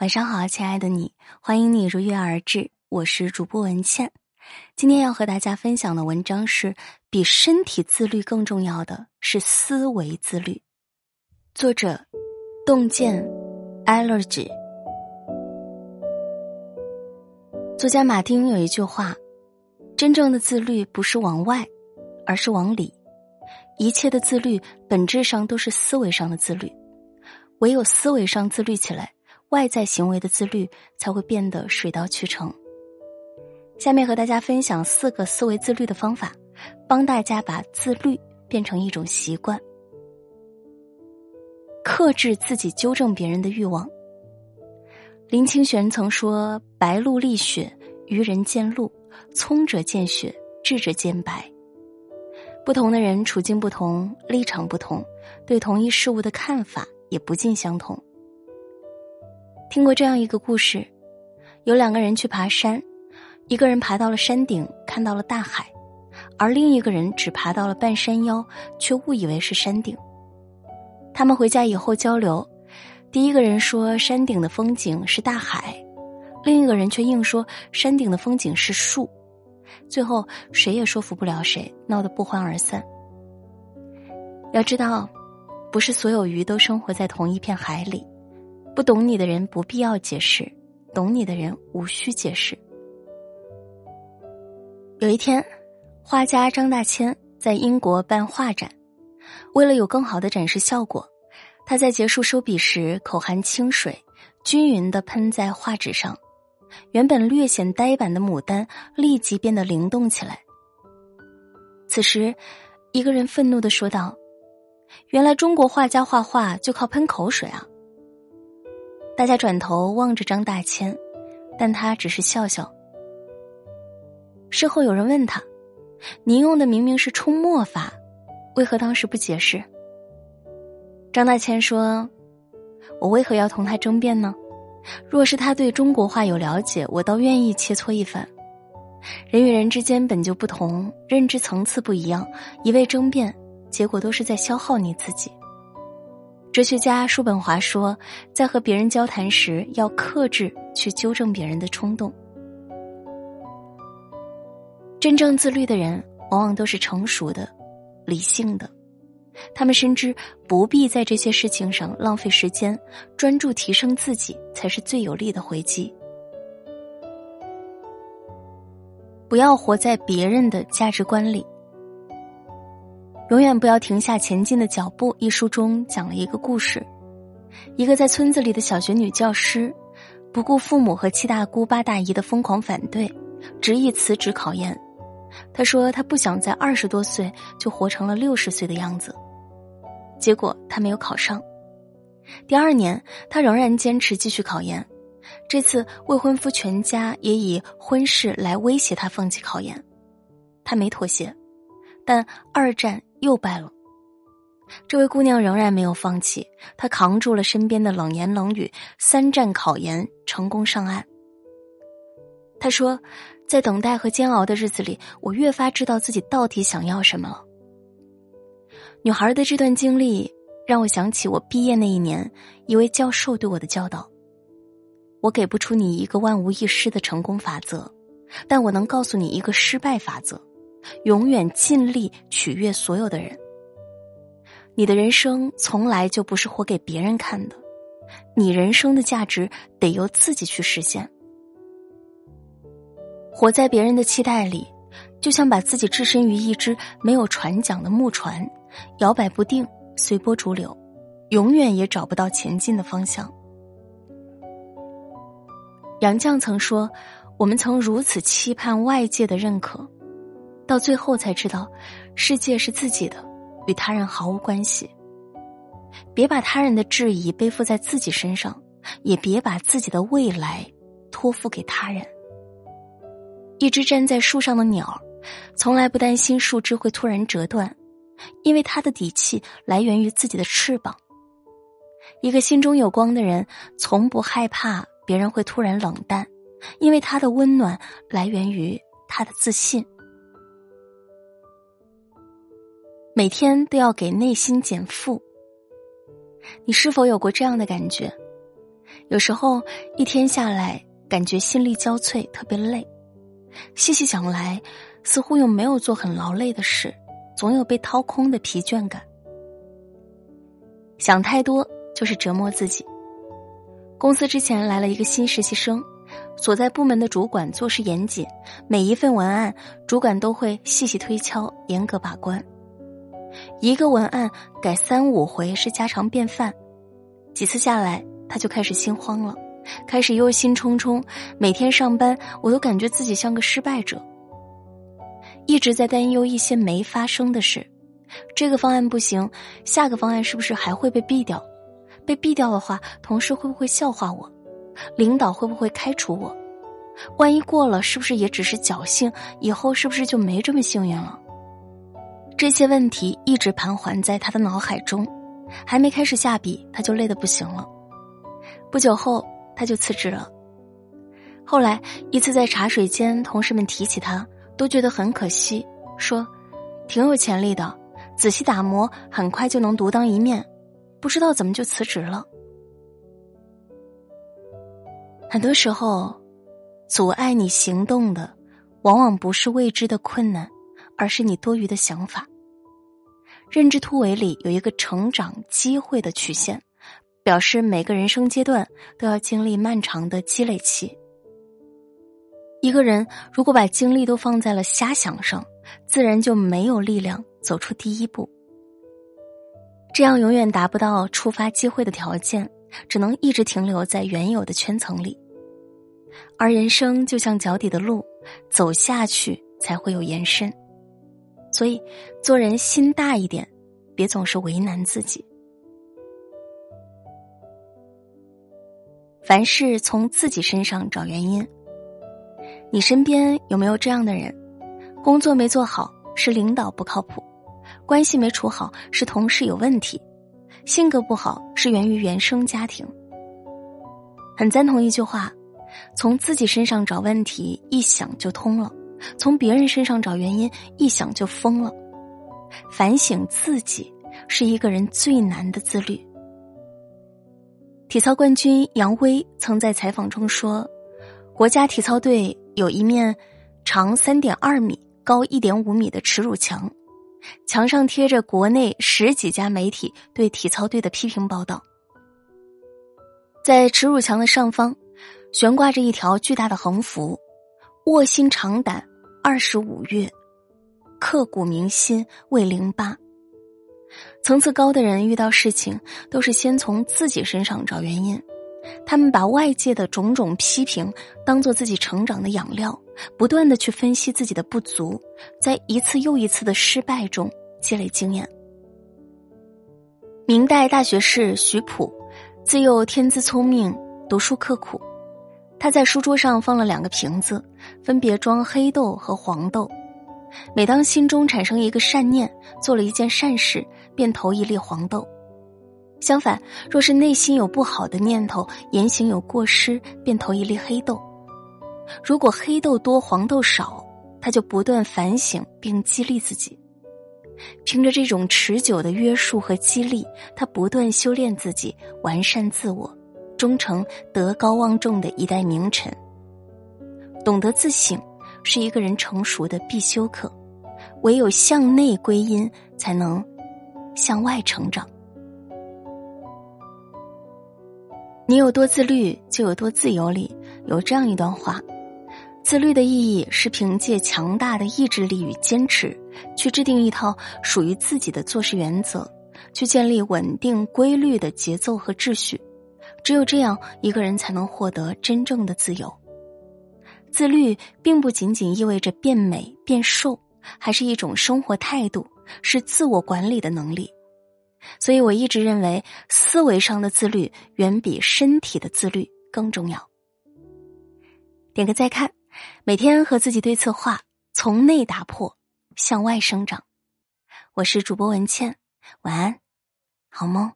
晚上好，亲爱的你，欢迎你如约而至，我是主播文倩。今天要和大家分享的文章是：比身体自律更重要的是思维自律。作者：洞见 allergy。作家马丁有一句话：真正的自律不是往外，而是往里。一切的自律本质上都是思维上的自律，唯有思维上自律起来。外在行为的自律才会变得水到渠成。下面和大家分享四个思维自律的方法，帮大家把自律变成一种习惯。克制自己纠正别人的欲望。林清玄曾说：“白露立雪，愚人见露；聪者见雪，智者见白。”不同的人处境不同，立场不同，对同一事物的看法也不尽相同。听过这样一个故事，有两个人去爬山，一个人爬到了山顶，看到了大海，而另一个人只爬到了半山腰，却误以为是山顶。他们回家以后交流，第一个人说山顶的风景是大海，另一个人却硬说山顶的风景是树，最后谁也说服不了谁，闹得不欢而散。要知道，不是所有鱼都生活在同一片海里。不懂你的人不必要解释，懂你的人无需解释。有一天，画家张大千在英国办画展，为了有更好的展示效果，他在结束收笔时口含清水，均匀的喷在画纸上，原本略显呆板的牡丹立即变得灵动起来。此时，一个人愤怒的说道：“原来中国画家画画就靠喷口水啊！”大家转头望着张大千，但他只是笑笑。事后有人问他：“您用的明明是冲墨法，为何当时不解释？”张大千说：“我为何要同他争辩呢？若是他对中国画有了解，我倒愿意切磋一番。人与人之间本就不同，认知层次不一样，一味争辩，结果都是在消耗你自己。”哲学家叔本华说，在和别人交谈时，要克制去纠正别人的冲动。真正自律的人，往往都是成熟的、理性的。他们深知不必在这些事情上浪费时间，专注提升自己才是最有力的回击。不要活在别人的价值观里。永远不要停下前进的脚步。一书中讲了一个故事：一个在村子里的小学女教师，不顾父母和七大姑八大姨的疯狂反对，执意辞职考研。她说她不想在二十多岁就活成了六十岁的样子。结果她没有考上。第二年，她仍然坚持继续考研。这次未婚夫全家也以婚事来威胁她放弃考研，她没妥协。但二战。又败了，这位姑娘仍然没有放弃，她扛住了身边的冷言冷语，三战考研成功上岸。她说，在等待和煎熬的日子里，我越发知道自己到底想要什么了。女孩的这段经历让我想起我毕业那一年，一位教授对我的教导：我给不出你一个万无一失的成功法则，但我能告诉你一个失败法则。永远尽力取悦所有的人。你的人生从来就不是活给别人看的，你人生的价值得由自己去实现。活在别人的期待里，就像把自己置身于一只没有船桨的木船，摇摆不定，随波逐流，永远也找不到前进的方向。杨绛曾说：“我们曾如此期盼外界的认可。”到最后才知道，世界是自己的，与他人毫无关系。别把他人的质疑背负在自己身上，也别把自己的未来托付给他人。一只站在树上的鸟，从来不担心树枝会突然折断，因为它的底气来源于自己的翅膀。一个心中有光的人，从不害怕别人会突然冷淡，因为他的温暖来源于他的自信。每天都要给内心减负。你是否有过这样的感觉？有时候一天下来，感觉心力交瘁，特别累。细细想来，似乎又没有做很劳累的事，总有被掏空的疲倦感。想太多就是折磨自己。公司之前来了一个新实习生，所在部门的主管做事严谨，每一份文案主管都会细细推敲，严格把关。一个文案改三五回是家常便饭，几次下来他就开始心慌了，开始忧心忡忡。每天上班我都感觉自己像个失败者，一直在担忧一些没发生的事。这个方案不行，下个方案是不是还会被毙掉？被毙掉的话，同事会不会笑话我？领导会不会开除我？万一过了，是不是也只是侥幸？以后是不是就没这么幸运了？这些问题一直盘桓在他的脑海中，还没开始下笔，他就累得不行了。不久后，他就辞职了。后来一次在茶水间，同事们提起他，都觉得很可惜，说：“挺有潜力的，仔细打磨，很快就能独当一面。不知道怎么就辞职了。”很多时候，阻碍你行动的，往往不是未知的困难，而是你多余的想法。认知突围里有一个成长机会的曲线，表示每个人生阶段都要经历漫长的积累期。一个人如果把精力都放在了瞎想上，自然就没有力量走出第一步。这样永远达不到触发机会的条件，只能一直停留在原有的圈层里。而人生就像脚底的路，走下去才会有延伸。所以，做人心大一点，别总是为难自己。凡事从自己身上找原因。你身边有没有这样的人？工作没做好是领导不靠谱，关系没处好是同事有问题，性格不好是源于原生家庭。很赞同一句话：从自己身上找问题，一想就通了。从别人身上找原因，一想就疯了。反省自己是一个人最难的自律。体操冠军杨威曾在采访中说：“国家体操队有一面长三点二米、高一点五米的耻辱墙，墙上贴着国内十几家媒体对体操队的批评报道。在耻辱墙的上方，悬挂着一条巨大的横幅：‘卧薪尝胆’。”二十五月，刻骨铭心为零八。层次高的人遇到事情都是先从自己身上找原因，他们把外界的种种批评当做自己成长的养料，不断的去分析自己的不足，在一次又一次的失败中积累经验。明代大学士徐溥，自幼天资聪明，读书刻苦。他在书桌上放了两个瓶子，分别装黑豆和黄豆。每当心中产生一个善念，做了一件善事，便投一粒黄豆；相反，若是内心有不好的念头，言行有过失，便投一粒黑豆。如果黑豆多，黄豆少，他就不断反省并激励自己。凭着这种持久的约束和激励，他不断修炼自己，完善自我。终成德高望重的一代名臣。懂得自省，是一个人成熟的必修课。唯有向内归因，才能向外成长。你有多自律，就有多自由。里有这样一段话：自律的意义是凭借强大的意志力与坚持，去制定一套属于自己的做事原则，去建立稳定规律的节奏和秩序。只有这样，一个人才能获得真正的自由。自律并不仅仅意味着变美变瘦，还是一种生活态度，是自我管理的能力。所以我一直认为，思维上的自律远比身体的自律更重要。点个再看，每天和自己对策划，从内打破，向外生长。我是主播文倩，晚安，好梦。